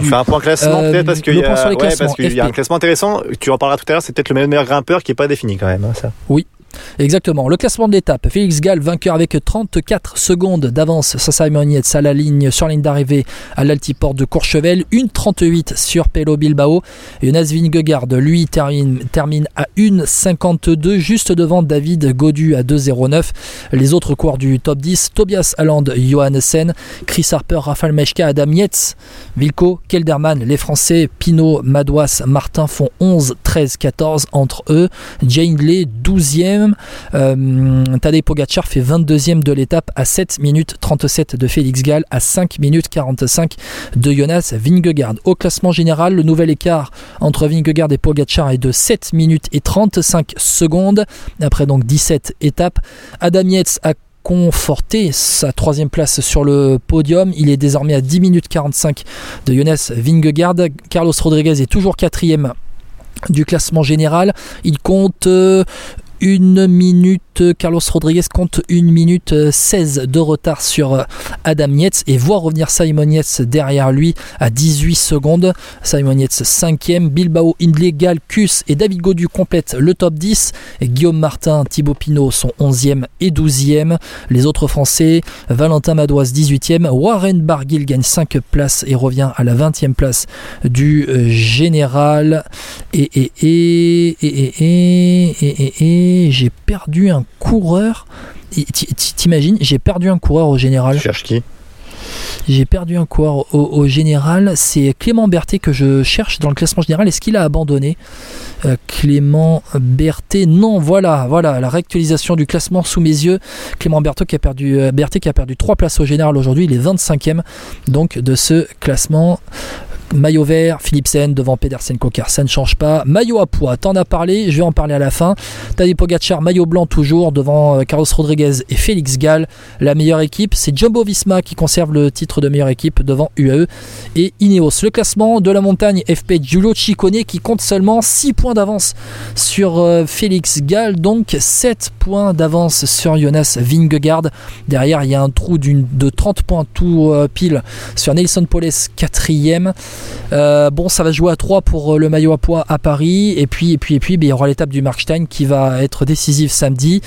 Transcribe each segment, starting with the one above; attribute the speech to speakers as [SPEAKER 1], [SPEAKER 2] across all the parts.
[SPEAKER 1] On fait un point classement peut-être parce qu'il y, a... ouais, y a un classement intéressant. Tu en parleras tout à l'heure. C'est peut-être le meilleur grimpeur qui n'est pas défini quand même. Hein, ça.
[SPEAKER 2] Oui, Exactement. Le classement de l'étape. Félix Gall, vainqueur avec 34 secondes d'avance sur Simon à la ligne, sur la ligne d'arrivée à l'altiport de Courchevel. 1,38 sur Pelo Bilbao. Jonas Vingegaard, lui, termine, à 1,52, juste devant David Godu à 2,09. Les autres coureurs du top 10, Tobias Alland, Johannessen, Chris Harper, Rafael Mechka, Adam Yates, Vilko, Kelderman. Les Français, Pinot, Madouas, Martin font 11, 13, 14 entre eux. Jane Lay, 12e. Euh, Tadej Pogacar fait 22e de l'étape à 7 minutes 37 de Félix Gall, à 5 minutes 45 de Jonas Vingegaard. Au classement général, le nouvel écart entre Vingegaard et Pogacar est de 7 minutes et 35 secondes, après donc 17 étapes. Adam Yates a conforté sa troisième place sur le podium. Il est désormais à 10 minutes 45 de Jonas Vingegaard. Carlos Rodriguez est toujours quatrième du classement général. Il compte euh, une minute Carlos Rodriguez compte 1 minute 16 de retard sur Adam Yates et voit revenir Simon Yates derrière lui à 18 secondes. Simon Yates 5e, Bilbao, Indley, Galcus et David Godu complètent le top 10. Guillaume Martin, Thibaut Pinot sont 11e et 12e. Les autres Français, Valentin Madoise 18e, Warren Barguil gagne 5 places et revient à la 20e place du général. Et, et, et, et, et j'ai perdu un coureur. T'imagines, j'ai perdu un coureur au général.
[SPEAKER 1] Tu cherches qui?
[SPEAKER 2] J'ai perdu un coureur au, général. C'est Clément Berthet que je cherche dans le classement général. Est-ce qu'il a abandonné? Euh, Clément Berthet, non, voilà, voilà, la réactualisation du classement sous mes yeux. Clément Berthet qui a perdu, euh, Berthet qui a perdu 3 places au général aujourd'hui. Il est 25e donc de ce classement. Maillot vert, Philipsen devant Pedersen Coquer, ça ne change pas. Maillot à poids, t'en as parlé, je vais en parler à la fin. Tadej Pogacar, maillot blanc toujours devant euh, Carlos Rodriguez et Félix Gall. La meilleure équipe, c'est Jumbo Visma qui conserve le titre de meilleure équipe devant UAE et Ineos. Le classement de la montagne FP Giulio Ciccone qui compte seulement 6 points d'avance sur euh, Félix Gall, donc 7 points d'avance sur Jonas Vingegaard. Derrière, il y a un trou de 30 points tout euh, pile sur Nelson Poles, 4ème. Euh, bon, ça va jouer à 3 pour euh, le maillot à poids à Paris. Et puis, et puis, et puis, ben, il y aura l'étape du Markstein qui va être décisive samedi.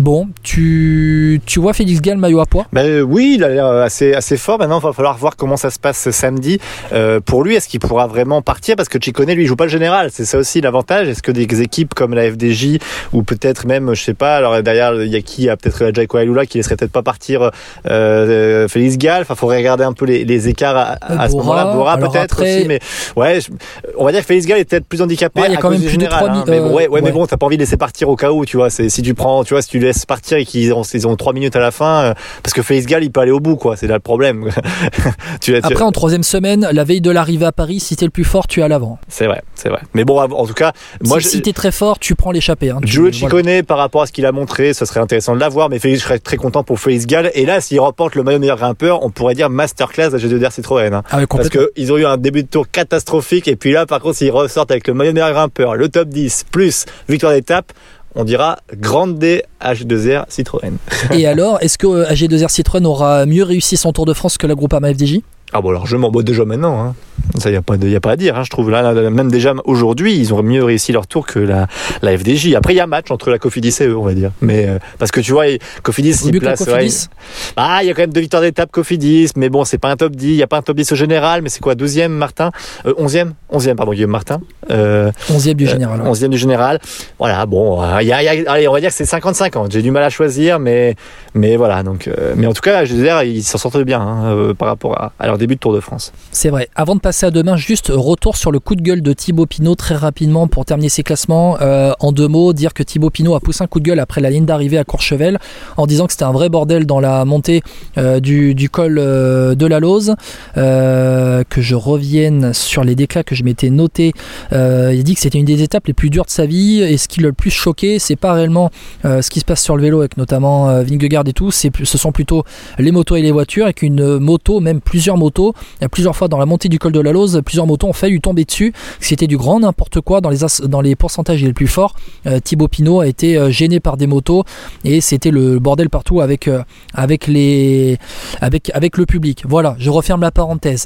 [SPEAKER 2] Bon, tu, tu vois Félix Gall maillot à poids?
[SPEAKER 1] Ben, Oui, il a l'air assez, assez fort. Maintenant, il va falloir voir comment ça se passe samedi. Euh, pour lui, est-ce qu'il pourra vraiment partir? Parce que Chicone, lui, il joue pas le général. C'est ça aussi l'avantage. Est-ce que des équipes comme la FDJ ou peut-être même, je sais pas, alors derrière, il y a qui? Il a peut-être la Jaiko Alula qui laisserait peut-être pas partir euh, Félix Gall. Enfin, faudrait regarder un peu les, les écarts à, ce moment-là. Bora peut-être aussi. Mais ouais, on va dire que Félix Gall est peut-être plus handicapé. il y a quand même plus général, de 3 hein. mais, ouais, ouais, mais bon, t'as pas envie de laisser partir au cas où, tu vois. Si tu prends, tu vois, si tu laisse partir et qu'ils ont, ils ont 3 minutes à la fin, euh, parce que Félix Gall, il peut aller au bout, quoi. C'est là le problème.
[SPEAKER 2] tu, Après, en troisième semaine, la veille de l'arrivée à Paris, si t'es le plus fort, tu es à l'avant.
[SPEAKER 1] C'est vrai, c'est vrai. Mais bon, en tout cas, moi,
[SPEAKER 2] si, je... si t'es très fort, tu prends l'échappée. Hein,
[SPEAKER 1] Giulio Ciccone, par rapport à ce qu'il a montré, ça serait intéressant de l'avoir, mais Félix, je serais très content pour Félix Gall. Et là, s'il remporte le maillot meilleur grimpeur, on pourrait dire masterclass à G2R Citroën. Hein.
[SPEAKER 2] Ah
[SPEAKER 1] parce qu'ils ont eu un début de tour catastrophique, et puis là, par contre, s'ils ressortent avec le maillot meilleur grimpeur, le top 10, plus victoire d'étape, on dira Grande D H2R Citroën.
[SPEAKER 2] Et alors, est-ce que AG2R Citroën aura mieux réussi son Tour de France que la Groupama FDJ
[SPEAKER 1] ah bon alors je m'en déjà maintenant. Hein. Ça, il n'y a, pas a pas à dire, hein, je trouve. Là, même déjà aujourd'hui, ils ont mieux réussi leur tour que la, la FDJ. Après, il y a un match entre la Cofidis et eux, on va dire. Mais euh, parce que tu vois, Cofidis,
[SPEAKER 2] il place. Cofidis?
[SPEAKER 1] ah, il y a quand même deux victoires d'étape Cofidis, mais bon, c'est pas un top 10. Il n'y a pas un top 10 au général, mais c'est quoi 12e, Martin? Euh, 11e 11e, pardon, Guillaume Martin.
[SPEAKER 2] Euh, 11e du général.
[SPEAKER 1] 11e du général. Voilà, bon, il y a, allez, on va dire que c'est 55 ans. J'ai du mal à choisir, mais, mais voilà. Donc, euh, mais en tout cas, je veux dire, ils s'en sortent bien hein, par rapport à, à leur début de Tour de France.
[SPEAKER 2] C'est vrai. Avant de passer à demain, juste retour sur le coup de gueule de Thibaut Pinot très rapidement pour terminer ses classements. Euh, en deux mots, dire que Thibaut Pinot a poussé un coup de gueule après la ligne d'arrivée à Courchevel en disant que c'était un vrai bordel dans la montée euh, du, col euh, de la Lose. que je revienne sur les déclats que je m'étais noté. il dit que c'était une des étapes les plus dures de sa vie et ce qui l'a le plus choqué, c'est pas réellement ce qui se passe sur le vélo avec notamment Vingegaard et tout, c'est, ce sont plutôt les motos et les voitures et qu'une moto, même plusieurs motos, plusieurs fois dans la montée du col de la Plusieurs motos ont failli tomber dessus. C'était du grand n'importe quoi dans les, dans les pourcentages les plus forts. Euh, Thibaut Pinot a été euh, gêné par des motos et c'était le bordel partout euh, avec, les, avec, avec le public. Voilà, je referme la parenthèse.